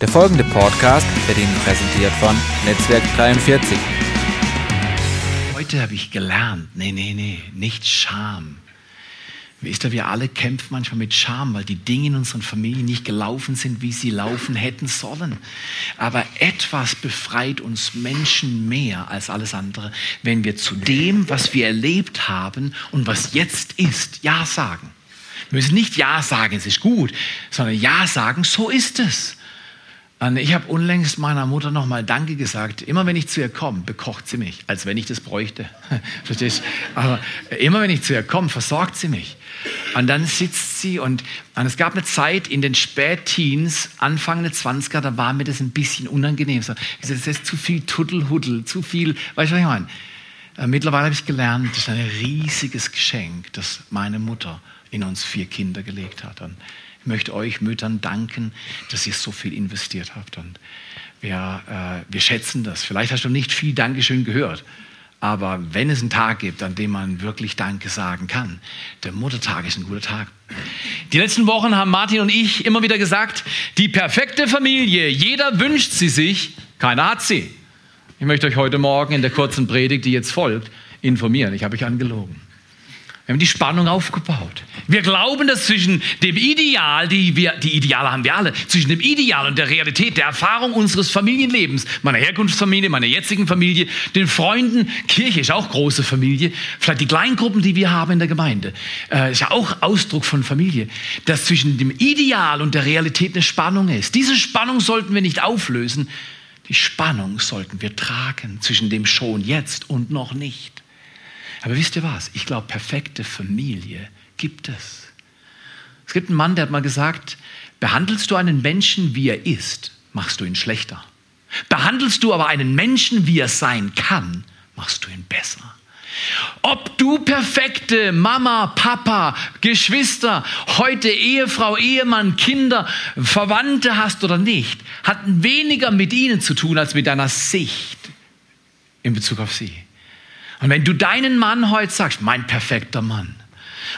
Der folgende Podcast wird Ihnen präsentiert von Netzwerk 43. Heute habe ich gelernt, nee, nee, nee, nicht Scham. Wisst ihr, wir alle kämpfen manchmal mit Scham, weil die Dinge in unseren Familien nicht gelaufen sind, wie sie laufen hätten sollen. Aber etwas befreit uns Menschen mehr als alles andere, wenn wir zu dem, was wir erlebt haben und was jetzt ist, Ja sagen. Wir müssen nicht Ja sagen, es ist gut, sondern Ja sagen, so ist es. Und ich habe unlängst meiner Mutter nochmal Danke gesagt. Immer wenn ich zu ihr komme, bekocht sie mich, als wenn ich das bräuchte. Verstehst? Aber immer wenn ich zu ihr komme, versorgt sie mich. Und dann sitzt sie und, und es gab eine Zeit in den Spätteens, Anfang der 20er, da war mir das ein bisschen unangenehm. So, ich sag, das ist zu viel Tuddelhuddel, zu viel, weißt du, was ich meine? Äh, mittlerweile habe ich gelernt, das ist ein riesiges Geschenk, das meine Mutter in uns vier Kinder gelegt hat. Und möchte euch Müttern danken, dass ihr so viel investiert habt. Und wir, äh, wir schätzen das. Vielleicht hast du nicht viel Dankeschön gehört. Aber wenn es einen Tag gibt, an dem man wirklich Danke sagen kann, der Muttertag ist ein guter Tag. Die letzten Wochen haben Martin und ich immer wieder gesagt, die perfekte Familie, jeder wünscht sie sich, keiner hat sie. Ich möchte euch heute Morgen in der kurzen Predigt, die jetzt folgt, informieren. Ich habe euch angelogen. Wir haben die Spannung aufgebaut. Wir glauben, dass zwischen dem Ideal, die, wir, die Ideale haben wir alle, zwischen dem Ideal und der Realität, der Erfahrung unseres Familienlebens, meiner Herkunftsfamilie, meiner jetzigen Familie, den Freunden, Kirche ist auch große Familie, vielleicht die Kleingruppen, die wir haben in der Gemeinde, äh, ist ja auch Ausdruck von Familie, dass zwischen dem Ideal und der Realität eine Spannung ist. Diese Spannung sollten wir nicht auflösen, die Spannung sollten wir tragen zwischen dem schon jetzt und noch nicht. Aber wisst ihr was? Ich glaube, perfekte Familie gibt es. Es gibt einen Mann, der hat mal gesagt, behandelst du einen Menschen, wie er ist, machst du ihn schlechter. Behandelst du aber einen Menschen, wie er sein kann, machst du ihn besser. Ob du perfekte Mama, Papa, Geschwister, heute Ehefrau, Ehemann, Kinder, Verwandte hast oder nicht, hat weniger mit ihnen zu tun als mit deiner Sicht in Bezug auf sie. Und wenn du deinen Mann heute sagst, mein perfekter Mann,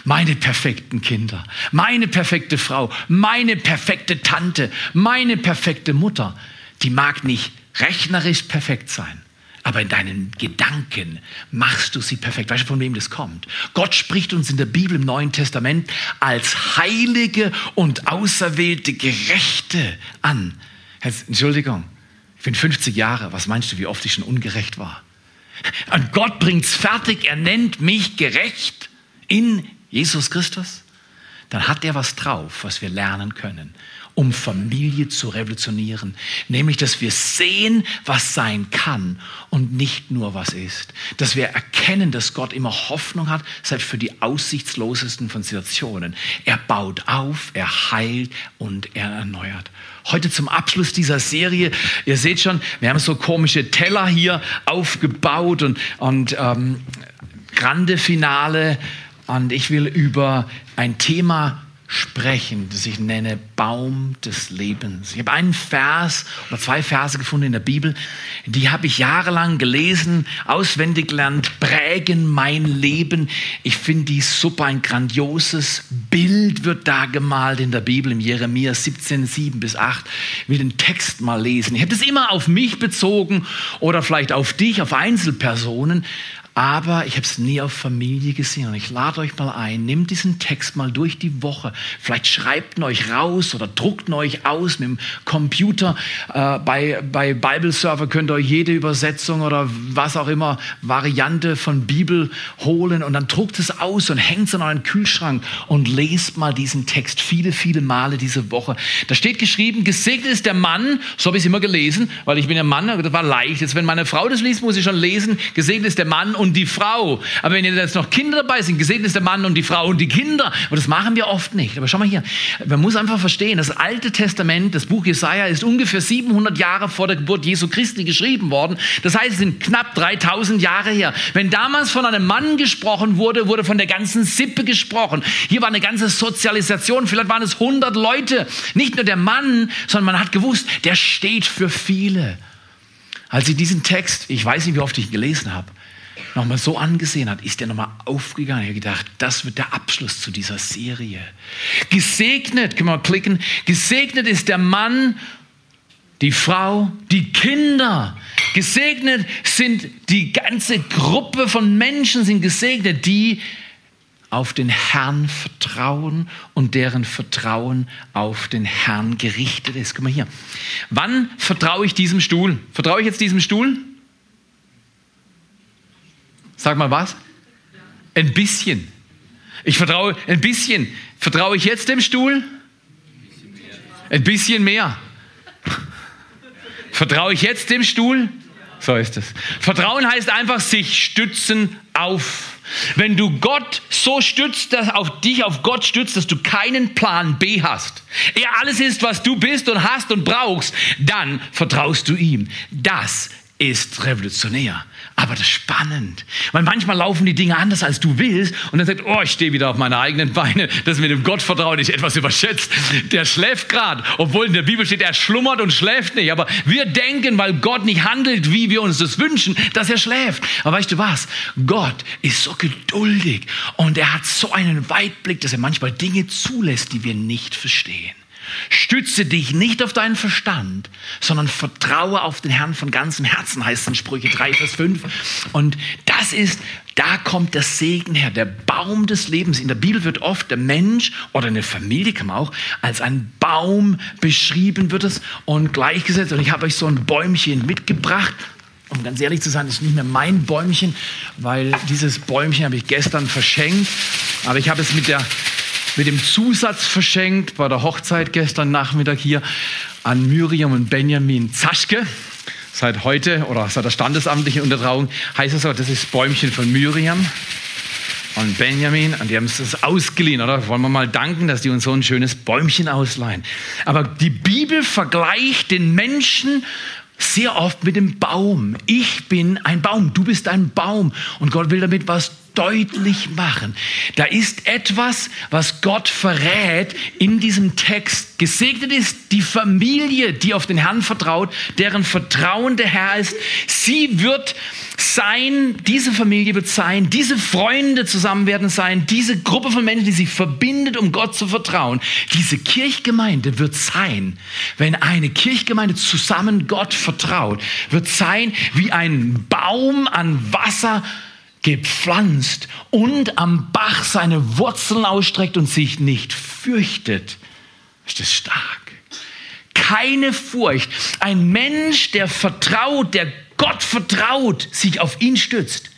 meine perfekten Kinder, meine perfekte Frau, meine perfekte Tante, meine perfekte Mutter, die mag nicht rechnerisch perfekt sein, aber in deinen Gedanken machst du sie perfekt. Weißt du, von wem das kommt? Gott spricht uns in der Bibel im Neuen Testament als heilige und auserwählte Gerechte an. Entschuldigung, ich bin 50 Jahre. Was meinst du, wie oft ich schon ungerecht war? Und Gott bringt's fertig, er nennt mich gerecht in Jesus Christus. Dann hat er was drauf, was wir lernen können, um Familie zu revolutionieren. Nämlich, dass wir sehen, was sein kann und nicht nur was ist. Dass wir erkennen, dass Gott immer Hoffnung hat, selbst für die aussichtslosesten von Situationen. Er baut auf, er heilt und er erneuert. Heute zum Abschluss dieser Serie, ihr seht schon, wir haben so komische Teller hier aufgebaut und, und ähm, Grande Finale. Und ich will über ein Thema sprechen, das ich nenne Baum des Lebens. Ich habe einen Vers oder zwei Verse gefunden in der Bibel, die habe ich jahrelang gelesen, auswendig gelernt, prägen mein Leben. Ich finde die super, ein grandioses Bild wird da gemalt in der Bibel, im Jeremia 17, 7 bis 8. Ich will den Text mal lesen. Ich habe das immer auf mich bezogen oder vielleicht auf dich, auf Einzelpersonen, aber ich habe es nie auf Familie gesehen. Und ich lade euch mal ein, nehmt diesen Text mal durch die Woche. Vielleicht schreibt ihn euch raus oder druckt ihn euch aus mit dem Computer. Äh, bei, bei Bible Server könnt ihr euch jede Übersetzung oder was auch immer Variante von Bibel holen und dann druckt es aus und hängt es an euren Kühlschrank und lest mal diesen Text viele, viele Male diese Woche. Da steht geschrieben, gesegnet ist der Mann, so habe ich es immer gelesen, weil ich bin ja Mann, das war leicht. Jetzt, wenn meine Frau das liest, muss ich schon lesen, gesegnet ist der Mann und und die Frau. Aber wenn jetzt noch Kinder dabei sind, gesehen ist der Mann und die Frau und die Kinder. Aber das machen wir oft nicht. Aber schau mal hier. Man muss einfach verstehen, das Alte Testament, das Buch Jesaja, ist ungefähr 700 Jahre vor der Geburt Jesu Christi geschrieben worden. Das heißt, es sind knapp 3000 Jahre her. Wenn damals von einem Mann gesprochen wurde, wurde von der ganzen Sippe gesprochen. Hier war eine ganze Sozialisation. Vielleicht waren es 100 Leute. Nicht nur der Mann, sondern man hat gewusst, der steht für viele. Als ich diesen Text, ich weiß nicht, wie oft ich ihn gelesen habe, nochmal so angesehen hat, ist er nochmal aufgegangen. Er hat gedacht, das wird der Abschluss zu dieser Serie. Gesegnet, können wir mal klicken, gesegnet ist der Mann die Frau, die Kinder. Gesegnet sind die ganze Gruppe von Menschen sind gesegnet, die auf den Herrn vertrauen und deren Vertrauen auf den Herrn gerichtet ist. Guck mal hier. Wann vertraue ich diesem Stuhl? Vertraue ich jetzt diesem Stuhl? Sag mal was? Ein bisschen. Ich vertraue ein bisschen. Vertraue ich jetzt dem Stuhl? Ein bisschen mehr. Vertraue ich jetzt dem Stuhl? So ist es. Vertrauen heißt einfach sich stützen auf. Wenn du Gott so stützt, dass auf dich auf Gott stützt, dass du keinen Plan B hast, er alles ist, was du bist und hast und brauchst, dann vertraust du ihm. Das ist revolutionär. Aber das ist spannend. Weil manchmal laufen die Dinge anders, als du willst. Und dann sagt, oh, ich stehe wieder auf meine eigenen Beine. Das mit dem Gottvertrauen ist etwas überschätzt. Der schläft gerade. Obwohl in der Bibel steht, er schlummert und schläft nicht. Aber wir denken, weil Gott nicht handelt, wie wir uns das wünschen, dass er schläft. Aber weißt du was? Gott ist so geduldig. Und er hat so einen Weitblick, dass er manchmal Dinge zulässt, die wir nicht verstehen. Stütze dich nicht auf deinen Verstand, sondern vertraue auf den Herrn von ganzem Herzen, heißt es in Sprüche 3, Vers 5. Und das ist, da kommt der Segen her, der Baum des Lebens. In der Bibel wird oft der Mensch oder eine Familie kann man auch als ein Baum beschrieben wird es und gleichgesetzt. Und ich habe euch so ein Bäumchen mitgebracht. Um ganz ehrlich zu sein, ist nicht mehr mein Bäumchen, weil dieses Bäumchen habe ich gestern verschenkt. Aber ich habe es mit der mit dem Zusatz verschenkt bei der Hochzeit gestern Nachmittag hier an Miriam und Benjamin Zaschke. Seit heute oder seit der standesamtlichen Untertrauung heißt es so, das ist das Bäumchen von Miriam und Benjamin, und die haben es ausgeliehen, oder? Wollen wir mal danken, dass die uns so ein schönes Bäumchen ausleihen. Aber die Bibel vergleicht den Menschen sehr oft mit dem Baum. Ich bin ein Baum, du bist ein Baum. Und Gott will damit was deutlich machen. Da ist etwas, was Gott verrät in diesem Text. Gesegnet ist die Familie, die auf den Herrn vertraut, deren Vertrauen der Herr ist. Sie wird sein, diese Familie wird sein, diese Freunde zusammen werden sein, diese Gruppe von Menschen, die sich verbindet, um Gott zu vertrauen. Diese Kirchgemeinde wird sein, wenn eine Kirchgemeinde zusammen Gott vertraut, wird sein wie ein Baum an Wasser, gepflanzt und am Bach seine Wurzeln ausstreckt und sich nicht fürchtet. Ist das stark? Keine Furcht. Ein Mensch, der vertraut, der Gott vertraut, sich auf ihn stützt,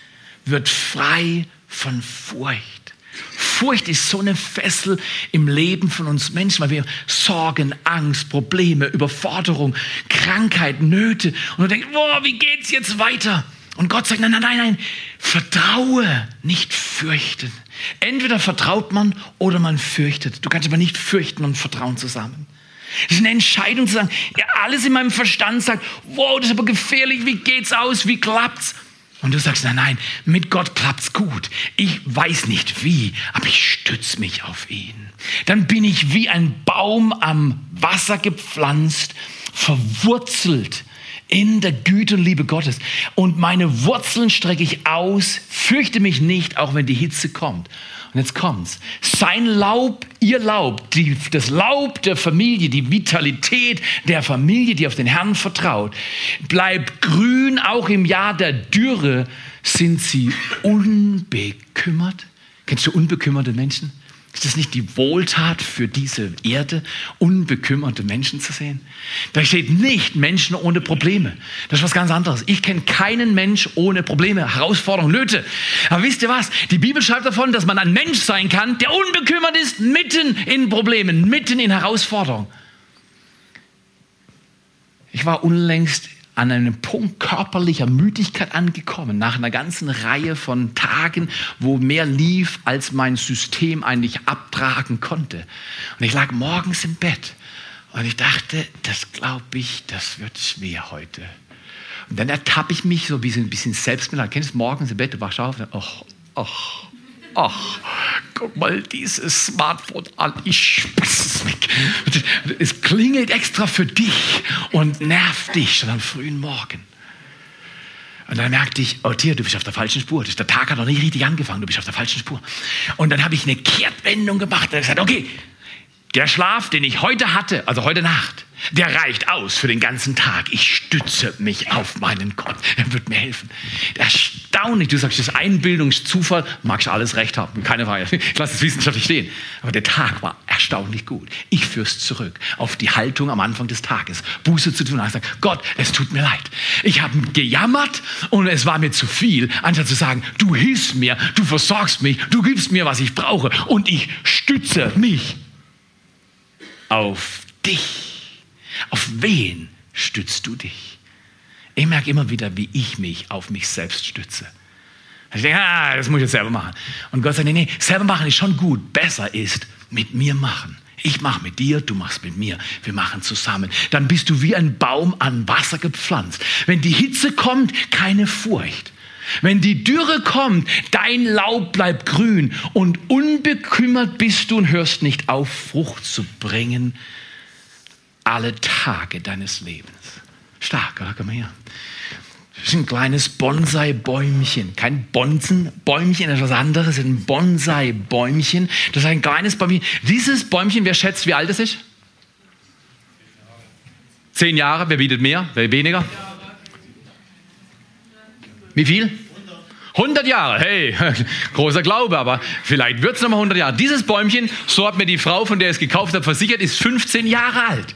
wird frei von Furcht. Furcht ist so eine Fessel im Leben von uns Menschen, weil wir Sorgen, Angst, Probleme, Überforderung, Krankheit, Nöte und du denkst, boah, wie geht's jetzt weiter? Und Gott sagt, nein, nein, nein, nein, vertraue, nicht fürchten. Entweder vertraut man oder man fürchtet. Du kannst aber nicht fürchten und vertrauen zusammen. Das ist eine Entscheidung zu sagen, ja, alles in meinem Verstand sagt, wow, das ist aber gefährlich, wie geht's aus, wie klappt's? Und du sagst, nein, nein, mit Gott klappt's gut. Ich weiß nicht wie, aber ich stütze mich auf ihn. Dann bin ich wie ein Baum am Wasser gepflanzt, verwurzelt in der Güte und Liebe Gottes. Und meine Wurzeln strecke ich aus, fürchte mich nicht, auch wenn die Hitze kommt. Und jetzt kommt's. Sein Laub, ihr Laub, die, das Laub der Familie, die Vitalität der Familie, die auf den Herrn vertraut, bleibt grün, auch im Jahr der Dürre sind sie unbekümmert. Kennst du unbekümmerte Menschen? Ist das nicht die Wohltat für diese Erde, unbekümmerte Menschen zu sehen? Da steht nicht Menschen ohne Probleme. Das ist was ganz anderes. Ich kenne keinen Mensch ohne Probleme, Herausforderungen, Nöte. Aber wisst ihr was? Die Bibel schreibt davon, dass man ein Mensch sein kann, der unbekümmert ist, mitten in Problemen, mitten in Herausforderungen. Ich war unlängst an einem Punkt körperlicher Müdigkeit angekommen, nach einer ganzen Reihe von Tagen, wo mehr lief, als mein System eigentlich abtragen konnte. Und ich lag morgens im Bett und ich dachte, das glaube ich, das wird schwer heute. Und dann ertappe ich mich so ein bisschen, ein bisschen Selbstmitleid. Kennst du morgens im Bett, du wachst auf, ach, ach, ach, guck mal dieses Smartphone an, ich spaß es weg. Es klingelt extra für dich und nervt dich schon am frühen Morgen. Und dann merkte ich, oh Tier, du bist auf der falschen Spur. Der Tag hat noch nicht richtig angefangen, du bist auf der falschen Spur. Und dann habe ich eine Kehrtwendung gemacht und gesagt, okay, der Schlaf, den ich heute hatte, also heute Nacht, der reicht aus für den ganzen Tag. Ich stütze mich auf meinen Gott. Er wird mir helfen. Erstaunlich. Du sagst, das ist Einbildungszufall. Magst alles recht haben. Keine Frage. Ich lasse es wissenschaftlich stehen. Aber der Tag war erstaunlich gut. Ich führe es zurück auf die Haltung am Anfang des Tages. Buße zu tun. Ich sage, Gott, es tut mir leid. Ich habe gejammert und es war mir zu viel. Anstatt zu sagen, du hilfst mir, du versorgst mich, du gibst mir, was ich brauche und ich stütze mich auf dich. Auf wen stützt du dich? Ich merke immer wieder, wie ich mich auf mich selbst stütze. Ich denke, ah, das muss ich jetzt selber machen. Und Gott sagt, nee, nee, selber machen ist schon gut. Besser ist mit mir machen. Ich mache mit dir, du machst mit mir. Wir machen zusammen. Dann bist du wie ein Baum an Wasser gepflanzt. Wenn die Hitze kommt, keine Furcht. Wenn die Dürre kommt, dein Laub bleibt grün und unbekümmert bist du und hörst nicht auf, Frucht zu bringen alle Tage deines Lebens. Stark, oder? Komm her. Das ist ein kleines Bonsai-Bäumchen. Kein Bonzenbäumchen, das ist was anderes. Ein Bonsai-Bäumchen. Das ist ein kleines Bäumchen. Dieses Bäumchen, wer schätzt, wie alt es ist? Zehn Jahre. Wer bietet mehr? Wer weniger? Wie viel? 100 Jahre, hey, großer Glaube, aber vielleicht wird es nochmal 100 Jahre. Dieses Bäumchen, so hat mir die Frau, von der es gekauft hat, versichert, ist 15 Jahre alt.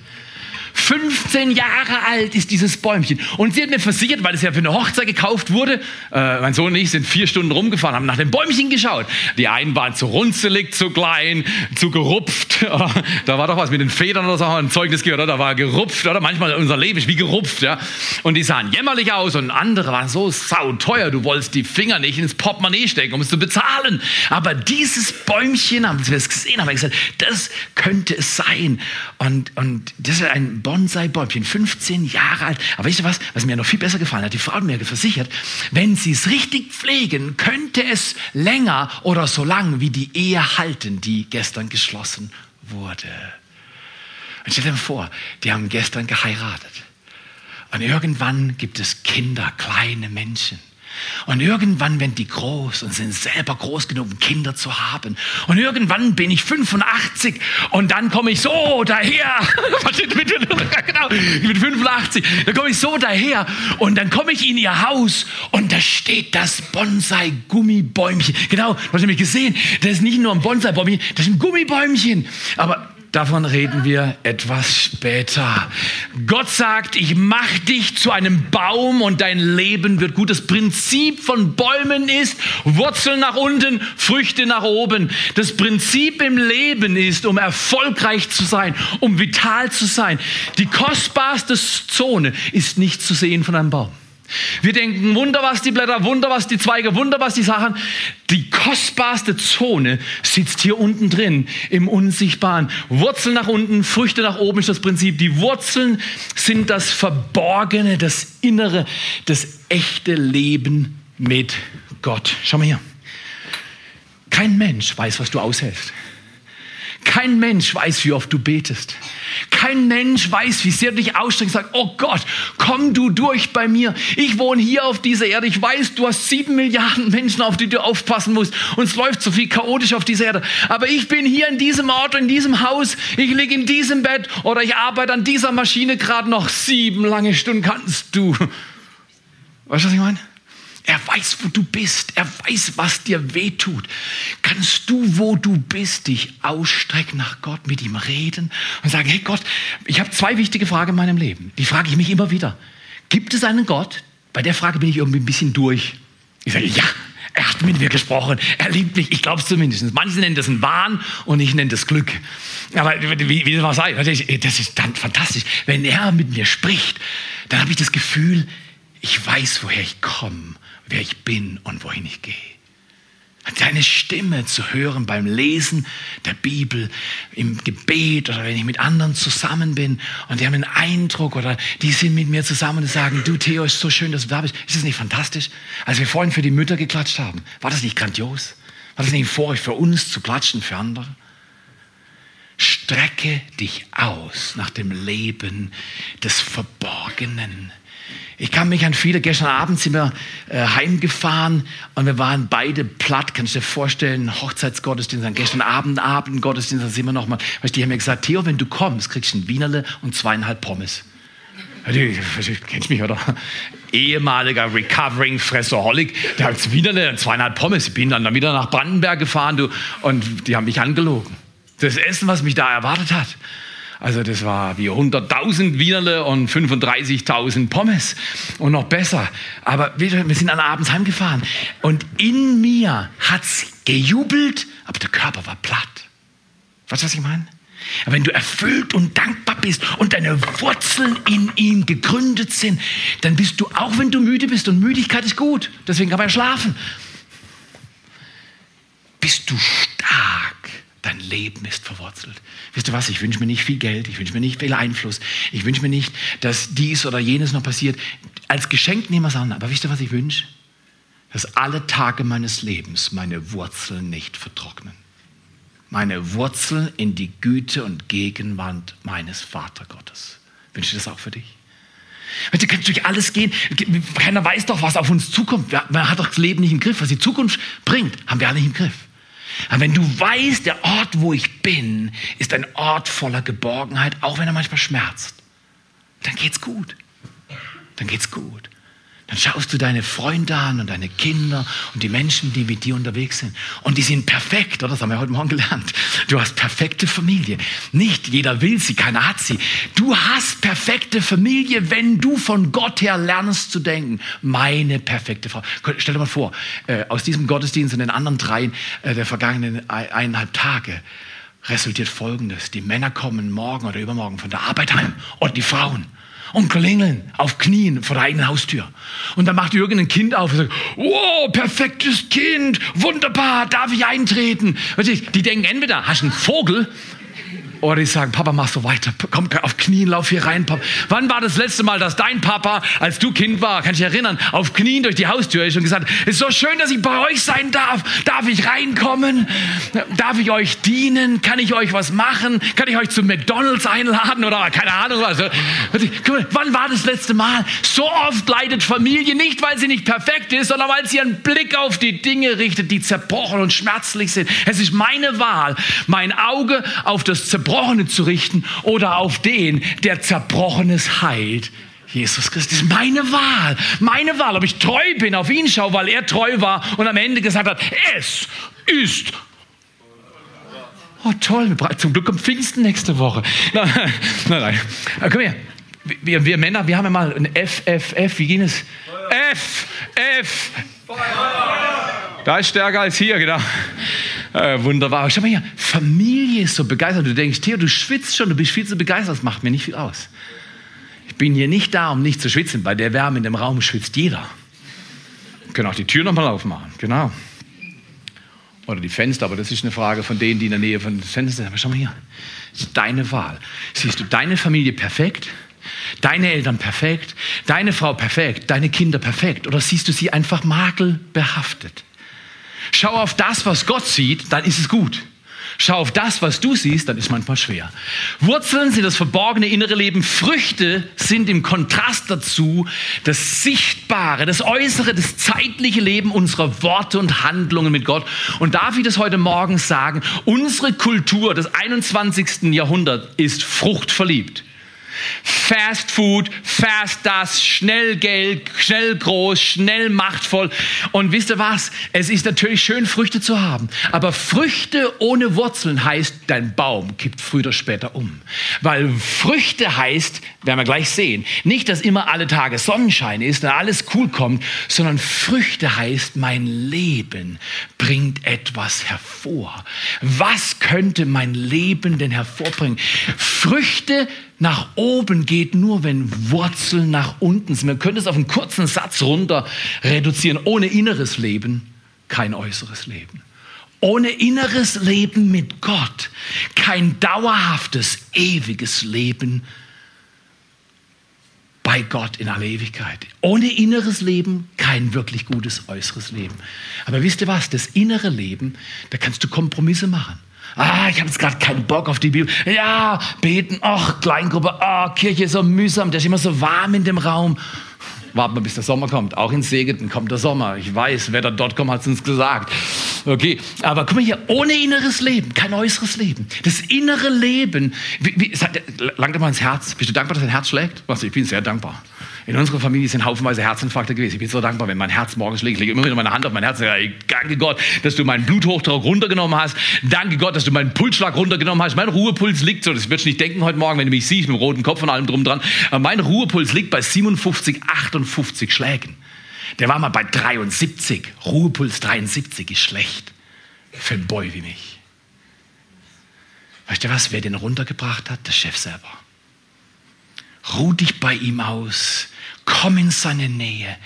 15 Jahre alt ist dieses Bäumchen. Und sie hat mir versichert, weil es ja für eine Hochzeit gekauft wurde, äh, mein Sohn und ich sind vier Stunden rumgefahren, haben nach dem Bäumchen geschaut. Die einen waren zu runzelig, zu klein, zu gerupft. da war doch was mit den Federn oder so, ein Zeugnis gehört, oder? da war gerupft, oder? Manchmal unser Leben ist wie gerupft, ja. Und die sahen jämmerlich aus und andere waren so sauteuer, du wolltest die Finger nicht ins Portemonnaie stecken, um es zu bezahlen. Aber dieses Bäumchen, haben wir es gesehen, haben wir gesagt, das könnte es sein. Und, und das ist ein Bonsai-Bäumchen, 15 Jahre alt. Aber weißt du was, was mir noch viel besser gefallen hat? Die Frau hat mir versichert, wenn sie es richtig pflegen, könnte es länger oder so lang wie die Ehe halten, die gestern geschlossen wurde. Und stell dir vor, die haben gestern geheiratet. Und irgendwann gibt es Kinder, kleine Menschen. Und irgendwann werden die groß und sind selber groß genug, um Kinder zu haben. Und irgendwann bin ich 85 und dann komme ich so daher. genau, ich bin 85. Dann komme ich so daher und dann komme ich in ihr Haus und da steht das Bonsai-Gummibäumchen. Genau, du hast nämlich gesehen, das ist nicht nur ein Bonsai-Bäumchen, das ist ein Gummibäumchen. Aber Davon reden wir etwas später. Gott sagt, ich mache dich zu einem Baum und dein Leben wird gut. Das Prinzip von Bäumen ist Wurzeln nach unten, Früchte nach oben. Das Prinzip im Leben ist, um erfolgreich zu sein, um vital zu sein. Die kostbarste Zone ist nicht zu sehen von einem Baum. Wir denken, Wunder, was die Blätter, Wunder, was die Zweige, Wunder, was die Sachen. Die kostbarste Zone sitzt hier unten drin, im Unsichtbaren. Wurzeln nach unten, Früchte nach oben ist das Prinzip. Die Wurzeln sind das Verborgene, das Innere, das echte Leben mit Gott. Schau mal hier. Kein Mensch weiß, was du aushältst. Kein Mensch weiß, wie oft du betest. Kein Mensch weiß, wie sehr du dich ausstrengst. Sagt, oh Gott, komm du durch bei mir. Ich wohne hier auf dieser Erde. Ich weiß, du hast sieben Milliarden Menschen, auf die du aufpassen musst. Und es läuft so viel chaotisch auf dieser Erde. Aber ich bin hier in diesem Ort, in diesem Haus. Ich liege in diesem Bett oder ich arbeite an dieser Maschine gerade noch sieben lange Stunden. Kannst du. Weißt du, was ich meine? Er weiß, wo du bist. Er weiß, was dir wehtut. Kannst du, wo du bist, dich ausstrecken nach Gott, mit ihm reden und sagen, hey Gott, ich habe zwei wichtige Fragen in meinem Leben. Die frage ich mich immer wieder. Gibt es einen Gott? Bei der Frage bin ich irgendwie ein bisschen durch. Ich sage, ja, er hat mit mir gesprochen. Er liebt mich. Ich glaube es zumindest. Manche nennen das ein Wahn und ich nenne das Glück. Aber wie, wie soll man sagen? Das ist dann fantastisch. Wenn er mit mir spricht, dann habe ich das Gefühl, ich weiß, woher ich komme wer ich bin und wohin ich gehe. Deine Stimme zu hören beim Lesen der Bibel, im Gebet oder wenn ich mit anderen zusammen bin und die haben einen Eindruck oder die sind mit mir zusammen und sagen, du Theo, ist so schön, dass du da bist. Ist das nicht fantastisch? Als wir vorhin für die Mütter geklatscht haben, war das nicht grandios? War das nicht ein Vorrecht für uns zu klatschen für andere? Strecke dich aus nach dem Leben des Verborgenen. Ich kann mich an viele, gestern Abend sind wir äh, heimgefahren und wir waren beide platt, kannst du dir vorstellen, Hochzeitsgottesdienst, dann gestern Abend, Abendgottesdienst, da sind wir nochmal, die haben mir gesagt, Theo, wenn du kommst, kriegst du ein Wienerle und zweieinhalb Pommes. Du kennst mich, oder? Ehemaliger Recovering Fressoholic, der hat Wienerle und zweieinhalb Pommes. Ich bin dann wieder nach Brandenberg gefahren du, und die haben mich angelogen. Das Essen, was mich da erwartet hat. Also das war wie 100.000 Wienerle und 35.000 Pommes und noch besser. Aber wir sind dann abends heimgefahren und in mir hat es gejubelt, aber der Körper war platt. Weißt du, was ich meine? Wenn du erfüllt und dankbar bist und deine Wurzeln in ihm gegründet sind, dann bist du, auch wenn du müde bist, und Müdigkeit ist gut, deswegen kann man ja schlafen, bist du stark Dein Leben ist verwurzelt. Wisst ihr was? Ich wünsche mir nicht viel Geld, ich wünsche mir nicht viel Einfluss, ich wünsche mir nicht, dass dies oder jenes noch passiert. Als Geschenk nehmen wir es an. Aber wisst ihr, was ich wünsche? Dass alle Tage meines Lebens meine Wurzeln nicht vertrocknen. Meine Wurzeln in die Güte und Gegenwart meines Vatergottes. Wünsche ich das auch für dich? Du kannst durch alles gehen. Keiner weiß doch, was auf uns zukommt. Man hat doch das Leben nicht im Griff. Was die Zukunft bringt, haben wir alle nicht im Griff. Aber wenn du weißt, der Ort, wo ich bin, ist ein Ort voller Geborgenheit, auch wenn er manchmal schmerzt, dann geht's gut. Dann geht's gut. Dann schaust du deine Freunde an und deine Kinder und die Menschen, die mit dir unterwegs sind. Und die sind perfekt, oder? Das haben wir heute Morgen gelernt. Du hast perfekte Familie. Nicht jeder will sie, keiner hat sie. Du hast perfekte Familie, wenn du von Gott her lernst zu denken. Meine perfekte Frau. Stell dir mal vor, äh, aus diesem Gottesdienst und den anderen dreien äh, der vergangenen eineinhalb Tage resultiert Folgendes. Die Männer kommen morgen oder übermorgen von der Arbeit heim und die Frauen und klingeln auf Knien vor der eigenen Haustür. Und dann macht irgendein Kind auf und sagt, wow, perfektes Kind, wunderbar, darf ich eintreten? Die denken entweder, hast du einen Vogel oder die sagen, Papa, mach so weiter. Komm auf Knien, lauf hier rein, Papa. Wann war das letzte Mal, dass dein Papa, als du Kind war, kann ich erinnern, auf Knien durch die Haustür ist und gesagt, es ist so schön, dass ich bei euch sein darf. Darf ich reinkommen? Darf ich euch dienen? Kann ich euch was machen? Kann ich euch zu McDonalds einladen oder keine Ahnung was? Wann war das letzte Mal? So oft leidet Familie nicht, weil sie nicht perfekt ist, sondern weil sie einen Blick auf die Dinge richtet, die zerbrochen und schmerzlich sind. Es ist meine Wahl, mein Auge auf das Zerbrochene Zerbrochene zu richten oder auf den, der Zerbrochenes heilt. Jesus Christus ist meine Wahl, meine Wahl, ob ich treu bin, auf ihn schaue, weil er treu war und am Ende gesagt hat, es ist Oh toll, zum Glück kommt Pfingsten nächste Woche. Nein, nein, nein. Komm her. Wir, wir Männer, wir haben ja mal ein F, F, F, wie ging es? F, F. Da ist stärker als hier, genau. Äh, wunderbar. Schau mal hier, Familie ist so begeistert. Du denkst, Theo, du schwitzt schon, du bist viel zu begeistert, das macht mir nicht viel aus. Ich bin hier nicht da, um nicht zu schwitzen. Bei der Wärme in dem Raum schwitzt jeder. Wir können auch die Tür nochmal aufmachen, genau. Oder die Fenster, aber das ist eine Frage von denen, die in der Nähe von den Fenstern sind. Aber schau mal hier, das ist deine Wahl. Siehst du deine Familie perfekt? Deine Eltern perfekt, deine Frau perfekt, deine Kinder perfekt oder siehst du sie einfach makelbehaftet? Schau auf das, was Gott sieht, dann ist es gut. Schau auf das, was du siehst, dann ist manchmal schwer. Wurzeln sind das verborgene innere Leben. Früchte sind im Kontrast dazu das sichtbare, das äußere, das zeitliche Leben unserer Worte und Handlungen mit Gott. Und darf ich das heute Morgen sagen? Unsere Kultur des 21. Jahrhunderts ist fruchtverliebt. Fast Food, fast das, schnell Geld, schnell groß, schnell machtvoll. Und wisst ihr was? Es ist natürlich schön, Früchte zu haben. Aber Früchte ohne Wurzeln heißt, dein Baum kippt früher oder später um. Weil Früchte heißt, werden wir gleich sehen, nicht, dass immer alle Tage Sonnenschein ist und alles cool kommt, sondern Früchte heißt, mein Leben bringt etwas hervor. Was könnte mein Leben denn hervorbringen? Früchte nach oben geht nur, wenn Wurzeln nach unten sind. Man könnte es auf einen kurzen Satz runter reduzieren. Ohne inneres Leben kein äußeres Leben. Ohne inneres Leben mit Gott kein dauerhaftes, ewiges Leben bei Gott in aller Ewigkeit. Ohne inneres Leben kein wirklich gutes äußeres Leben. Aber wisst ihr was? Das innere Leben, da kannst du Kompromisse machen. Ah, ich habe jetzt gerade keinen Bock auf die Bibel. Ja, beten, ach, Kleingruppe, ah, Kirche ist so mühsam, der ist immer so warm in dem Raum. Warten wir, bis der Sommer kommt. Auch in Segeten kommt der Sommer. Ich weiß, Wetter.com hat es uns gesagt. Okay, aber guck mal hier, ohne inneres Leben, kein äußeres Leben. Das innere Leben, wie, wie, langt mal ins Herz. Bist du dankbar, dass dein Herz schlägt? Was, ich bin sehr dankbar. In unserer Familie sind haufenweise Herzinfarkte gewesen. Ich bin so dankbar, wenn mein Herz morgens schlägt. Ich lege immer wieder meine Hand auf mein Herz und sage, danke Gott, dass du meinen Bluthochdruck runtergenommen hast. Danke Gott, dass du meinen Pulsschlag runtergenommen hast. Mein Ruhepuls liegt so, das wirst du nicht denken heute Morgen, wenn du mich siehst, mit dem roten Kopf und allem drum dran. Aber mein Ruhepuls liegt bei 57, 58 Schlägen. Der war mal bei 73. Ruhepuls 73 ist schlecht. Für einen Boy wie mich. Weißt du was, wer den runtergebracht hat? Der Chef selber. Ruh dich bei ihm aus. Komm in seine Nähe.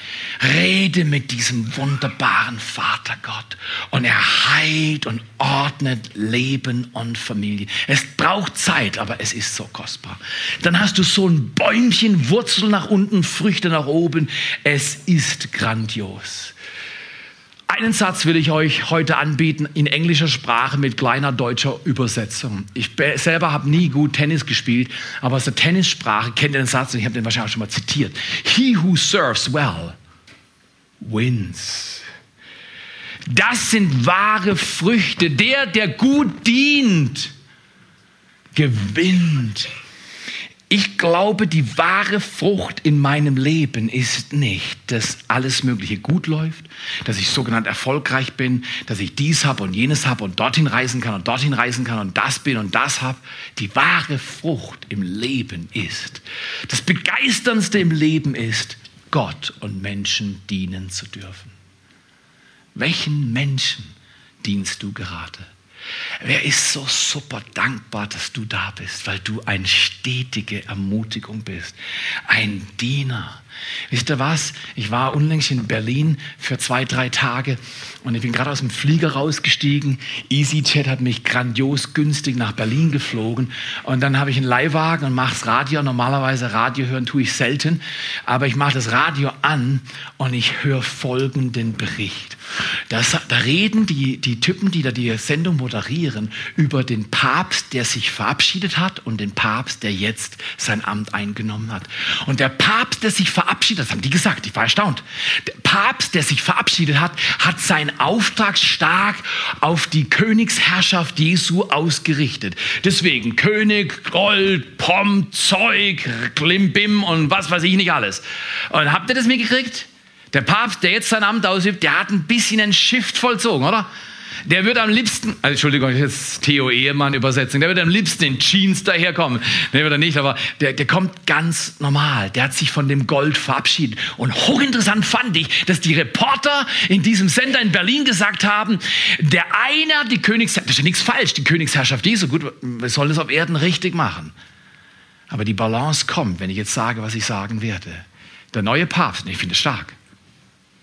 Rede mit diesem wunderbaren Vater Gott. Und er heilt und ordnet Leben und Familie. Es braucht Zeit, aber es ist so kostbar. Dann hast du so ein Bäumchen, Wurzel nach unten, Früchte nach oben. Es ist grandios. Einen Satz will ich euch heute anbieten in englischer Sprache mit kleiner deutscher Übersetzung. Ich selber habe nie gut Tennis gespielt, aber aus der Tennissprache kennt ihr den Satz und ich habe den wahrscheinlich schon mal zitiert. He who serves well wins. Das sind wahre Früchte. Der, der gut dient, gewinnt. Ich glaube, die wahre Frucht in meinem Leben ist nicht, dass alles Mögliche gut läuft, dass ich sogenannt erfolgreich bin, dass ich dies habe und jenes habe und dorthin reisen kann und dorthin reisen kann und das bin und das habe. Die wahre Frucht im Leben ist, das Begeisterndste im Leben ist, Gott und Menschen dienen zu dürfen. Welchen Menschen dienst du gerade? Wer ist so super dankbar, dass du da bist, weil du eine stetige Ermutigung bist, ein Diener. Wisst ihr was? Ich war unlängst in Berlin für zwei, drei Tage und ich bin gerade aus dem Flieger rausgestiegen. EasyJet hat mich grandios günstig nach Berlin geflogen und dann habe ich einen Leihwagen und mache das Radio. Normalerweise Radio hören tue ich selten, aber ich mache das Radio an und ich höre folgenden Bericht. Das, da reden die, die Typen, die da die Sendung moderieren, über den Papst, der sich verabschiedet hat und den Papst, der jetzt sein Amt eingenommen hat. Und der Papst, der sich verabschiedet, das haben die gesagt, ich war erstaunt. Der Papst, der sich verabschiedet hat, hat seinen Auftrag stark auf die Königsherrschaft Jesu ausgerichtet. Deswegen König, Gold, Pom, Zeug, Klimbim und was weiß ich nicht alles. Und habt ihr das mitgekriegt? Der Papst, der jetzt sein Amt ausübt, der hat ein bisschen ein Shift vollzogen, oder? Der wird am liebsten, also Entschuldigung, jetzt Theo Ehemann übersetzen, der wird am liebsten in Jeans daherkommen. Nee, wird er nicht, aber der, der kommt ganz normal. Der hat sich von dem Gold verabschiedet. Und hochinteressant fand ich, dass die Reporter in diesem Sender in Berlin gesagt haben, der eine die Königsherrschaft, das ist ja nichts falsch, die Königsherrschaft Jesu, gut, wir sollen es auf Erden richtig machen. Aber die Balance kommt, wenn ich jetzt sage, was ich sagen werde. Der neue Papst, ich finde es stark,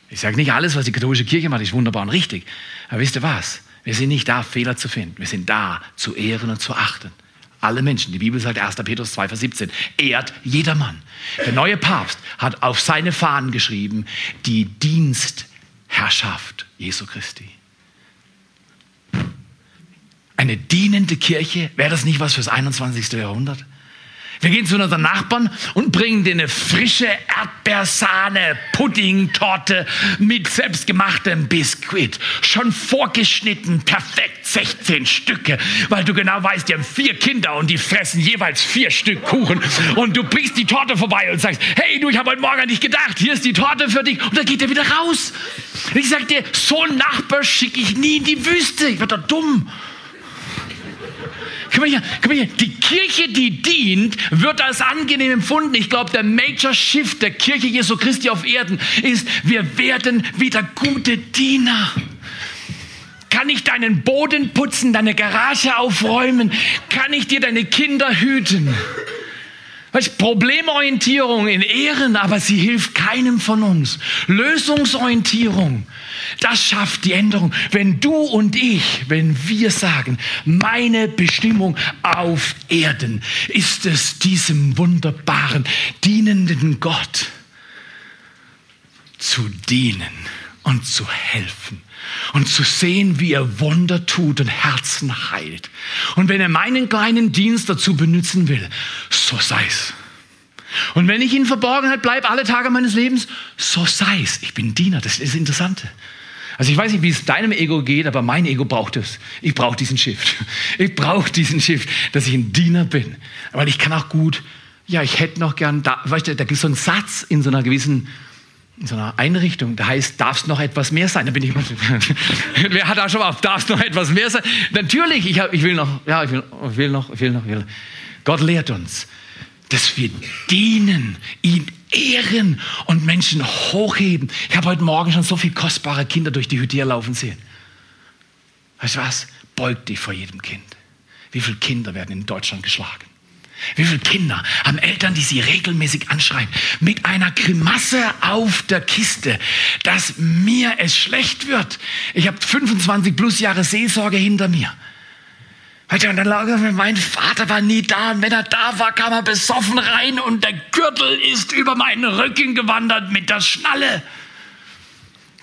ich sage nicht, alles, was die katholische Kirche macht, ist wunderbar und richtig. Aber wisst ihr was? Wir sind nicht da, Fehler zu finden. Wir sind da, zu ehren und zu achten. Alle Menschen. Die Bibel sagt 1. Petrus 2, Vers 17. Ehrt jedermann. Der neue Papst hat auf seine Fahnen geschrieben, die Dienstherrschaft Jesu Christi. Eine dienende Kirche, wäre das nicht was fürs 21. Jahrhundert? Wir gehen zu unseren Nachbarn und bringen dir eine frische Erdbeersahne, Puddingtorte mit selbstgemachtem Biskuit. Schon vorgeschnitten, perfekt 16 Stücke, weil du genau weißt, die haben vier Kinder und die fressen jeweils vier Stück Kuchen. Und du bringst die Torte vorbei und sagst, hey du, ich habe heute Morgen an dich gedacht, hier ist die Torte für dich. Und dann geht er wieder raus. Ich sag dir, so einen Nachbar schicke ich nie in die Wüste. Ich werde da dumm. Guck mal hier, guck mal hier. Die Kirche, die dient, wird als angenehm empfunden. Ich glaube, der Major Shift der Kirche Jesu Christi auf Erden ist, wir werden wieder gute Diener. Kann ich deinen Boden putzen, deine Garage aufräumen? Kann ich dir deine Kinder hüten? Weißt, Problemorientierung in Ehren, aber sie hilft keinem von uns. Lösungsorientierung, das schafft die Änderung. Wenn du und ich, wenn wir sagen, meine Bestimmung auf Erden ist es, diesem wunderbaren, dienenden Gott zu dienen und zu helfen und zu sehen, wie er Wunder tut und Herzen heilt. Und wenn er meinen kleinen Dienst dazu benutzen will, so sei's. Und wenn ich in Verborgenheit bleibe alle Tage meines Lebens, so sei's. Ich bin Diener, das ist das Interessante. Also ich weiß nicht, wie es deinem Ego geht, aber mein Ego braucht es. Ich brauche diesen Shift. Ich brauche diesen Shift, dass ich ein Diener bin. Weil ich kann auch gut, ja, ich hätte noch gern, da, weißt du, da gibt es so einen Satz in so einer gewissen in so einer Einrichtung, da heißt, darf es noch etwas mehr sein? Da bin ich, wer hat da schon mal, darf es noch etwas mehr sein? Natürlich, ich, hab, ich will noch, ja, ich will, ich will noch, ich will noch, ich will. Gott lehrt uns, dass wir dienen, ihn ehren und Menschen hochheben. Ich habe heute Morgen schon so viele kostbare Kinder durch die Hütte laufen sehen. Weißt du was? Beug dich vor jedem Kind. Wie viele Kinder werden in Deutschland geschlagen? Wie viele Kinder haben Eltern, die sie regelmäßig anschreien, mit einer Grimasse auf der Kiste, dass mir es schlecht wird. Ich habe 25 plus Jahre Seelsorge hinter mir. Und dann mein Vater war nie da und wenn er da war, kam er besoffen rein und der Gürtel ist über meinen Rücken gewandert mit der Schnalle.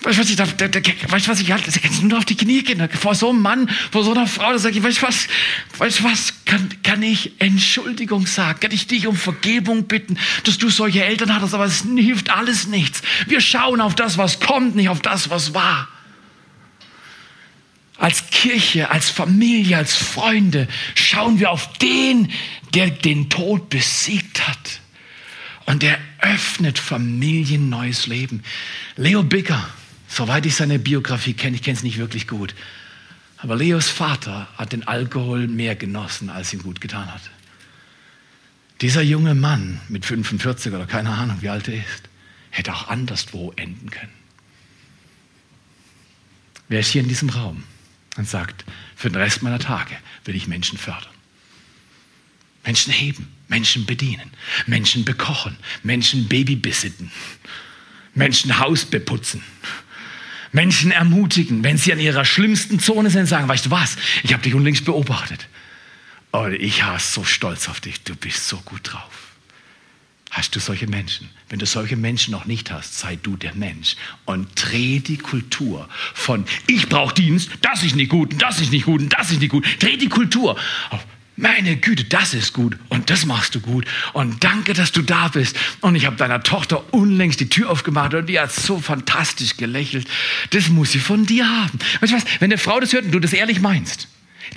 Weißt du, was ich, da, da, weißt, was ich halt, da kannst du nur auf die Knie gehen. Vor so einem Mann, vor so einer Frau, da sage ich, weißt du was, weißt du was, kann, kann ich Entschuldigung sagen? Kann ich dich um Vergebung bitten, dass du solche Eltern hattest? Aber es hilft alles nichts. Wir schauen auf das, was kommt, nicht auf das, was war. Als Kirche, als Familie, als Freunde schauen wir auf den, der den Tod besiegt hat. Und der öffnet Familien neues Leben. Leo Bicker, Soweit ich seine Biografie kenne, ich kenne es nicht wirklich gut. Aber Leos Vater hat den Alkohol mehr genossen, als ihm gut getan hat. Dieser junge Mann mit 45 oder keine Ahnung, wie alt er ist, hätte auch anderswo enden können. Wer ist hier in diesem Raum und sagt, für den Rest meiner Tage will ich Menschen fördern? Menschen heben, Menschen bedienen, Menschen bekochen, Menschen babybesitten, Menschen Haus beputzen, Menschen ermutigen, wenn sie an ihrer schlimmsten Zone sind, sagen, weißt du was, ich habe dich unlängst beobachtet. Und ich war so stolz auf dich, du bist so gut drauf. Hast du solche Menschen? Wenn du solche Menschen noch nicht hast, sei du der Mensch und dreh die Kultur von ich brauche Dienst, das ist nicht gut, das ist nicht gut, das ist nicht gut. Dreh die Kultur auf meine Güte, das ist gut und das machst du gut und danke, dass du da bist. Und ich habe deiner Tochter unlängst die Tür aufgemacht und die hat so fantastisch gelächelt. Das muss sie von dir haben. Weißt du was, wenn eine Frau das hört und du das ehrlich meinst,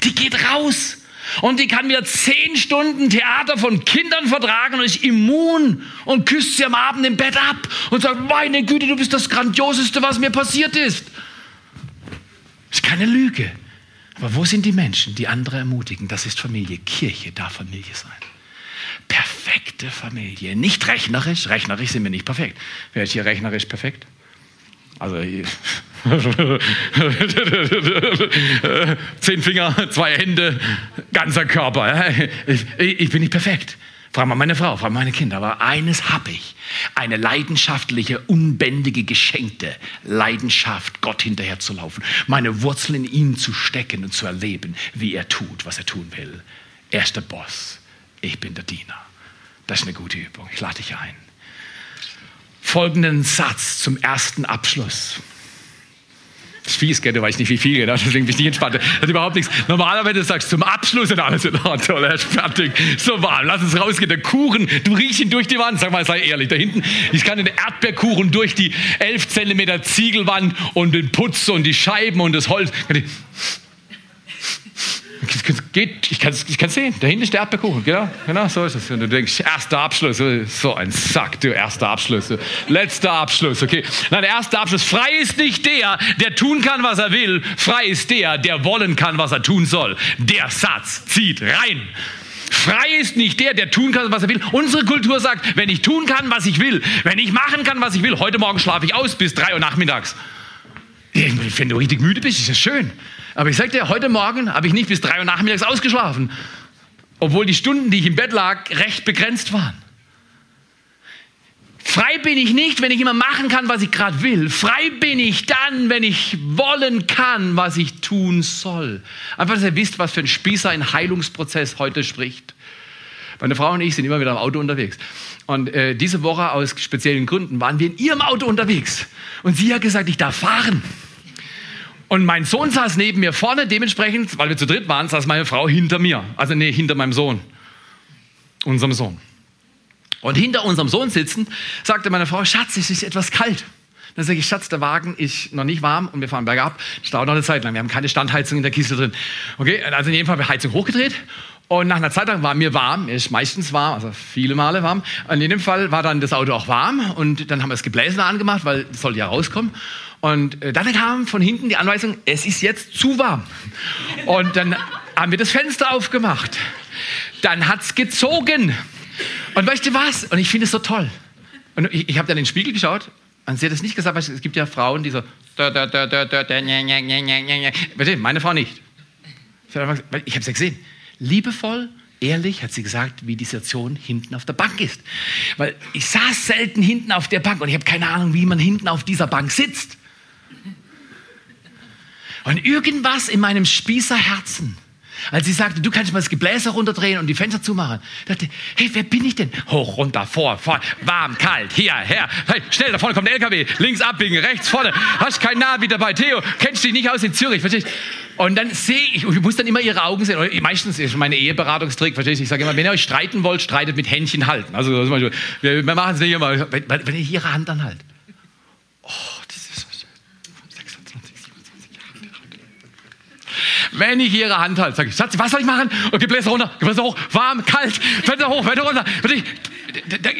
die geht raus und die kann mir zehn Stunden Theater von Kindern vertragen und ist immun und küsst sie am Abend im Bett ab und sagt, meine Güte, du bist das Grandioseste, was mir passiert ist. Das ist keine Lüge. Aber wo sind die Menschen, die andere ermutigen? Das ist Familie. Kirche darf Familie sein. Perfekte Familie. Nicht rechnerisch. Rechnerisch sind wir nicht perfekt. Wer ist hier rechnerisch perfekt? Also zehn Finger, zwei Hände, ganzer Körper. Ich, ich bin nicht perfekt. Frag mal meine Frau, frag mal meine Kinder. Aber eines habe ich. Eine leidenschaftliche, unbändige, geschenkte Leidenschaft, Gott hinterherzulaufen. Meine Wurzeln in ihm zu stecken und zu erleben, wie er tut, was er tun will. Er ist der Boss. Ich bin der Diener. Das ist eine gute Übung. Ich lade dich ein. Folgenden Satz zum ersten Abschluss. Gell? Du weißt nicht, wie viel, genau. deswegen bin ich nicht entspannt. Das ist überhaupt nichts. Normalerweise sagst du zum Abschluss und alles in Ordnung, er ist fertig. So warm, lass uns rausgehen. Der Kuchen, du riechst ihn durch die Wand. Sag mal, sei ehrlich. Da hinten, ich kann den Erdbeerkuchen durch die 11 Zentimeter Ziegelwand und den Putz und die Scheiben und das Holz. Geht, ich kann es ich sehen, da hinten ist der Erdbeerkuchen, genau, genau, so ist es. Und du denkst, erster Abschluss, so ein Sack, du, erster Abschluss, letzter Abschluss, okay. Nein, der erste Abschluss, frei ist nicht der, der tun kann, was er will, frei ist der, der wollen kann, was er tun soll. Der Satz zieht rein. Frei ist nicht der, der tun kann, was er will. Unsere Kultur sagt, wenn ich tun kann, was ich will, wenn ich machen kann, was ich will, heute Morgen schlafe ich aus bis drei Uhr nachmittags. Wenn du richtig müde bist, ist das schön. Aber ich sage dir, heute Morgen habe ich nicht bis drei Uhr nachmittags ausgeschlafen, obwohl die Stunden, die ich im Bett lag, recht begrenzt waren. Frei bin ich nicht, wenn ich immer machen kann, was ich gerade will. Frei bin ich dann, wenn ich wollen kann, was ich tun soll. Einfach, dass ihr wisst, was für ein Spießer ein Heilungsprozess heute spricht. Meine Frau und ich sind immer wieder im Auto unterwegs. Und äh, diese Woche aus speziellen Gründen waren wir in ihrem Auto unterwegs. Und sie hat gesagt, ich darf fahren. Und mein Sohn saß neben mir vorne, dementsprechend, weil wir zu dritt waren, saß meine Frau hinter mir. Also nee, hinter meinem Sohn. Unserem Sohn. Und hinter unserem Sohn sitzend sagte meine Frau, Schatz, es ist etwas kalt. Dann sage ich, Schatz, der Wagen ist noch nicht warm und wir fahren bergab. Das dauert noch eine Zeit lang. Wir haben keine Standheizung in der Kiste drin. Okay, also in jedem Fall haben wir Heizung hochgedreht und nach einer Zeit lang war mir warm, mir ist meistens warm, also viele Male warm. In jedem Fall war dann das Auto auch warm und dann haben wir das Gebläse angemacht, weil es sollte ja rauskommen. Und äh, dann kam von hinten die Anweisung, es ist jetzt zu warm. Und dann haben wir das Fenster aufgemacht. Dann hat es gezogen. Und weißt du was? Und ich finde es so toll. Und ich, ich habe dann in den Spiegel geschaut und sie hat es nicht gesagt, weil es gibt ja Frauen, die so, meine Frau nicht. Ich habe es ja gesehen. Liebevoll, ehrlich hat sie gesagt, wie die Situation hinten auf der Bank ist. Weil ich saß selten hinten auf der Bank und ich habe keine Ahnung, wie man hinten auf dieser Bank sitzt. Und irgendwas in meinem Spießerherzen als sie sagte, du kannst mal das Gebläse runterdrehen und die Fenster zumachen, dachte, hey, wer bin ich denn? Hoch, runter, vor, vor, warm, kalt, hier, her, hey, schnell, da vorne kommt der LKW, links abbiegen, rechts, vorne, hast kein Navi dabei, Theo, kennst dich nicht aus in Zürich, verstehst Und dann sehe ich, ich muss dann immer ihre Augen sehen, meistens ist meine Eheberatungstrick, verstehst du, ich sage immer, wenn ihr euch streiten wollt, streitet mit Händchen halten. Also, wir, wir machen es nicht immer, wenn, wenn ihr ihre Hand dann halt. Oh, Wenn ich ihre Hand halte, sage ich, Schatz, was soll ich machen? Und die Bläser runter, Bläser hoch, warm, kalt, Fenster hoch, Fenster runter.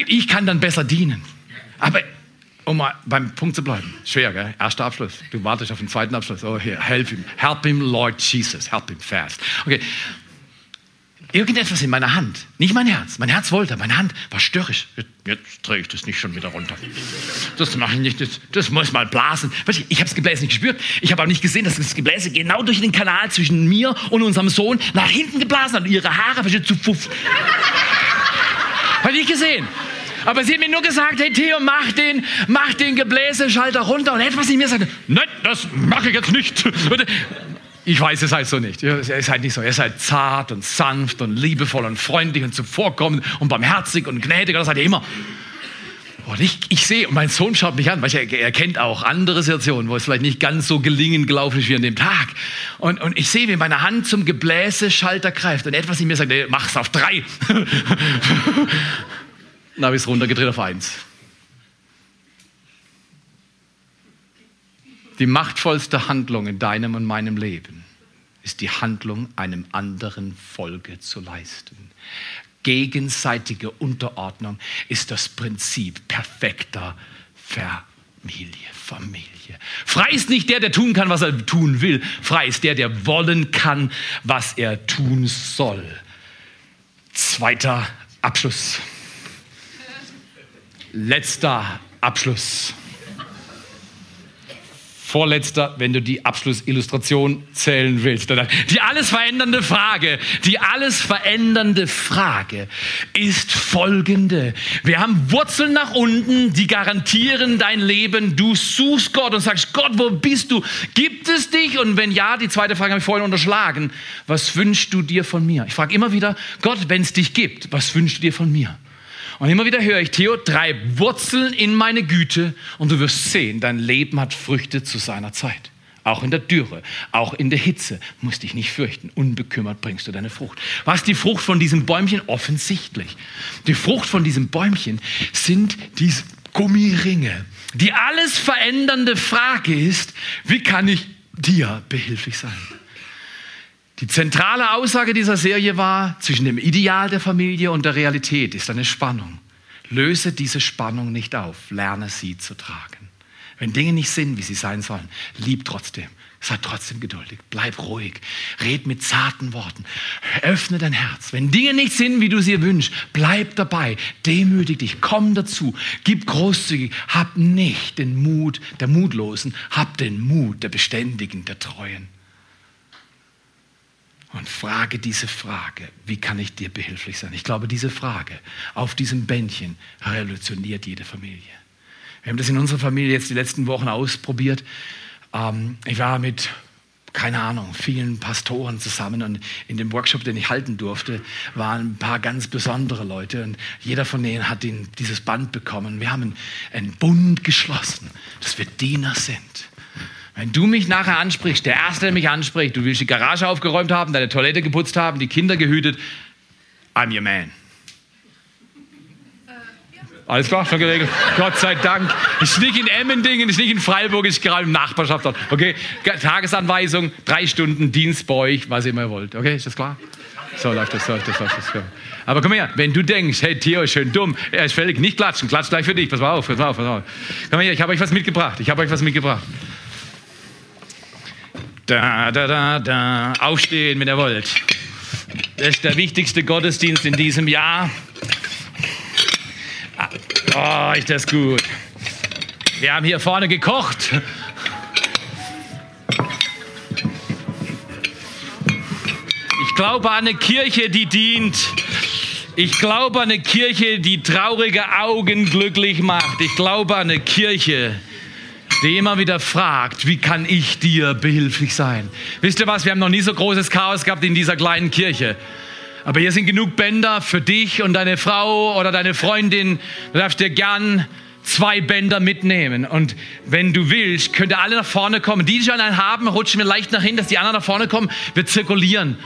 Ich kann dann besser dienen. Aber um mal beim Punkt zu bleiben, schwer, gell? Erster Abschluss. Du wartest auf den zweiten Abschluss. Oh, hier, help him. Help him, Lord Jesus. Help him fast. Okay irgendetwas in meiner Hand. Nicht mein Herz. Mein Herz wollte, meine Hand war störrisch. Jetzt drehe ich das nicht schon wieder runter. Das mache ich nicht. Das, das muss mal blasen. Ich habe das Gebläse nicht gespürt. Ich habe auch nicht gesehen, dass das Gebläse genau durch den Kanal zwischen mir und unserem Sohn nach hinten geblasen hat. Und ihre Haare zu Pfuff. habe ich nicht gesehen. Aber sie hat mir nur gesagt, hey Theo, mach den, mach den Gebläseschalter runter. Und etwas in mir sagte, nein, das mache ich jetzt nicht. Ich weiß, ihr seid so nicht. Ihr seid nicht so. Ihr seid zart und sanft und liebevoll und freundlich und zuvorkommend und barmherzig und gnädig. Das seid ihr immer. Und ich, ich sehe, und mein Sohn schaut mich an, weil er, er kennt auch andere Situationen, wo es vielleicht nicht ganz so gelingen gelaufen ist wie an dem Tag. Und, und ich sehe, wie meine Hand zum Gebläseschalter greift und etwas in mir sagt, mach's auf drei. Dann habe ich es runtergedreht auf eins. Die machtvollste Handlung in deinem und meinem Leben ist die Handlung, einem anderen Folge zu leisten. Gegenseitige Unterordnung ist das Prinzip perfekter Familie. Familie. Frei ist nicht der, der tun kann, was er tun will. Frei ist der, der wollen kann, was er tun soll. Zweiter Abschluss. Letzter Abschluss. Vorletzter, wenn du die Abschlussillustration zählen willst. Die alles verändernde Frage, die alles verändernde Frage ist folgende. Wir haben Wurzeln nach unten, die garantieren dein Leben. Du suchst Gott und sagst, Gott, wo bist du? Gibt es dich? Und wenn ja, die zweite Frage habe ich vorhin unterschlagen. Was wünschst du dir von mir? Ich frage immer wieder, Gott, wenn es dich gibt, was wünschst du dir von mir? Und immer wieder höre ich, Theo, treib Wurzeln in meine Güte und du wirst sehen, dein Leben hat Früchte zu seiner Zeit. Auch in der Dürre, auch in der Hitze musst dich nicht fürchten. Unbekümmert bringst du deine Frucht. Was ist die Frucht von diesem Bäumchen? Offensichtlich. Die Frucht von diesem Bäumchen sind diese Gummiringe. Die alles verändernde Frage ist, wie kann ich dir behilflich sein? Die zentrale Aussage dieser Serie war, zwischen dem Ideal der Familie und der Realität ist eine Spannung. Löse diese Spannung nicht auf, lerne sie zu tragen. Wenn Dinge nicht sind, wie sie sein sollen, lieb trotzdem. Sei trotzdem geduldig, bleib ruhig, red mit zarten Worten, öffne dein Herz. Wenn Dinge nicht sind, wie du sie wünschst, bleib dabei, demütig dich, komm dazu, gib großzügig, hab nicht den Mut der Mutlosen, hab den Mut der Beständigen, der Treuen und frage diese Frage, wie kann ich dir behilflich sein? Ich glaube, diese Frage auf diesem Bändchen revolutioniert jede Familie. Wir haben das in unserer Familie jetzt die letzten Wochen ausprobiert. Ähm, ich war mit keine Ahnung, vielen Pastoren zusammen und in dem Workshop, den ich halten durfte, waren ein paar ganz besondere Leute und jeder von denen hat den, dieses Band bekommen. Wir haben einen Bund geschlossen, dass wir Diener sind. Wenn du mich nachher ansprichst, der Erste, der mich anspricht, du willst die Garage aufgeräumt haben, deine Toilette geputzt haben, die Kinder gehütet, I'm your man. Alles klar, schon geregelt. Gott sei Dank. Ist nicht in Emmendingen, ist nicht in Freiburg, ist gerade im Nachbarschaftsort. Okay, Tagesanweisung, drei Stunden Dienst bei euch, was immer ihr wollt. Okay, ist das klar? So läuft das, so läuft das, läuft das. Aber komm her, wenn du denkst, hey, Theo ist schön dumm, er ist völlig nicht klatschen, klatsch gleich für dich, pass mal auf, pass mal auf, pass mal auf. Komm her, ich habe euch was mitgebracht, ich habe euch was mitgebracht. Da, da, da, da, aufstehen, wenn ihr wollt. Das ist der wichtigste Gottesdienst in diesem Jahr. Oh, ist das gut. Wir haben hier vorne gekocht. Ich glaube an eine Kirche, die dient. Ich glaube an eine Kirche, die traurige Augen glücklich macht. Ich glaube an eine Kirche, die immer wieder fragt, wie kann ich dir behilflich sein? Wisst ihr was, wir haben noch nie so großes Chaos gehabt in dieser kleinen Kirche. Aber hier sind genug Bänder für dich und deine Frau oder deine Freundin. Du darfst dir gern zwei Bänder mitnehmen. Und wenn du willst, könnt ihr alle nach vorne kommen. Die, die schon einen haben, rutschen wir leicht nach hinten, dass die anderen nach vorne kommen. Wir zirkulieren.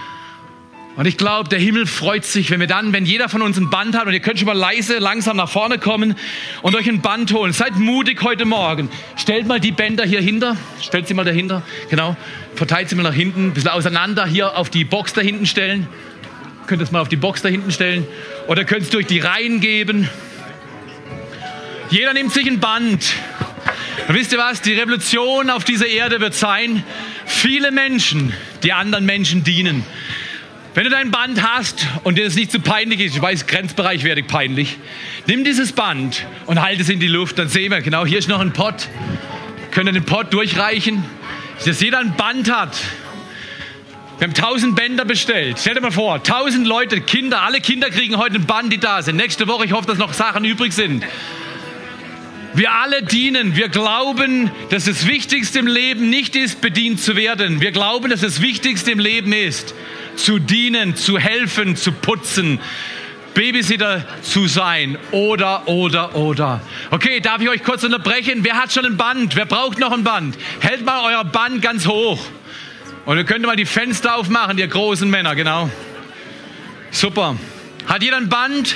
Und ich glaube, der Himmel freut sich, wenn wir dann, wenn jeder von uns ein Band hat, und ihr könnt schon mal leise, langsam nach vorne kommen und euch ein Band holen. Seid mutig heute Morgen. Stellt mal die Bänder hier hinter. Stellt sie mal dahinter. Genau. Verteilt sie mal nach hinten. Ein bisschen auseinander. Hier auf die Box da hinten stellen könnt es mal auf die Box da hinten stellen oder könnt es durch die Reihen geben. Jeder nimmt sich ein Band. Und wisst ihr was? Die Revolution auf dieser Erde wird sein, viele Menschen, die anderen Menschen dienen. Wenn du dein Band hast und dir das nicht zu peinlich ist, ich weiß, Grenzbereich werde peinlich, nimm dieses Band und halt es in die Luft, dann sehen wir, genau, hier ist noch ein Pott. Könnt ihr den Pott durchreichen? Dass jeder ein Band hat, wir haben tausend Bänder bestellt. Stell dir mal vor, tausend Leute, Kinder, alle Kinder kriegen heute ein Band, die da sind. Nächste Woche, ich hoffe, dass noch Sachen übrig sind. Wir alle dienen. Wir glauben, dass das Wichtigste im Leben nicht ist, bedient zu werden. Wir glauben, dass das Wichtigste im Leben ist, zu dienen, zu helfen, zu putzen. Babysitter zu sein. Oder, oder, oder. Okay, darf ich euch kurz unterbrechen? Wer hat schon ein Band? Wer braucht noch ein Band? Hält mal euer Band ganz hoch. Und ihr könnt mal die Fenster aufmachen, ihr großen Männer, genau. Super. Hat jeder ein Band?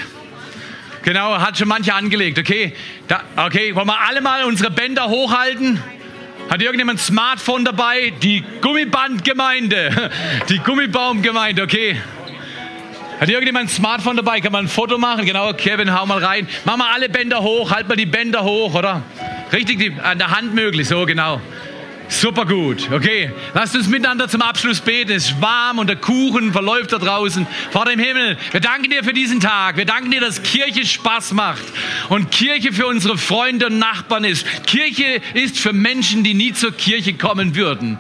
Genau, hat schon manche angelegt. Okay, da, okay, wollen wir alle mal unsere Bänder hochhalten? Hat irgendjemand ein Smartphone dabei? Die Gummibandgemeinde, die Gummibaumgemeinde, okay. Hat irgendjemand ein Smartphone dabei? Kann man ein Foto machen? Genau, Kevin, hau mal rein. Mach mal alle Bänder hoch, halt mal die Bänder hoch, oder? Richtig die, an der Hand möglich, so genau. Super gut. Okay, lasst uns miteinander zum Abschluss beten. Es ist warm und der Kuchen verläuft da draußen. Vater im Himmel, wir danken dir für diesen Tag. Wir danken dir, dass Kirche Spaß macht und Kirche für unsere Freunde und Nachbarn ist. Kirche ist für Menschen, die nie zur Kirche kommen würden.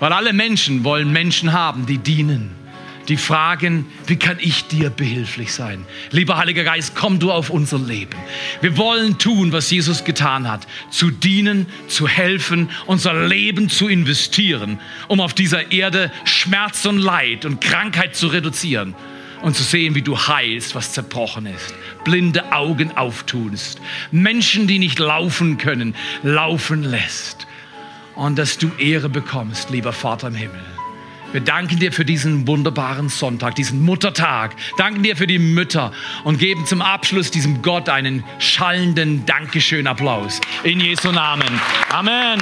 Weil alle Menschen wollen Menschen haben, die dienen die fragen, wie kann ich dir behilflich sein? Lieber Heiliger Geist, komm du auf unser Leben. Wir wollen tun, was Jesus getan hat, zu dienen, zu helfen, unser Leben zu investieren, um auf dieser Erde Schmerz und Leid und Krankheit zu reduzieren und zu sehen, wie du heilst, was zerbrochen ist, blinde Augen auftust, Menschen, die nicht laufen können, laufen lässt und dass du Ehre bekommst, lieber Vater im Himmel. Wir danken dir für diesen wunderbaren Sonntag, diesen Muttertag. Danken dir für die Mütter und geben zum Abschluss diesem Gott einen schallenden Dankeschön-Applaus. In Jesu Namen. Amen.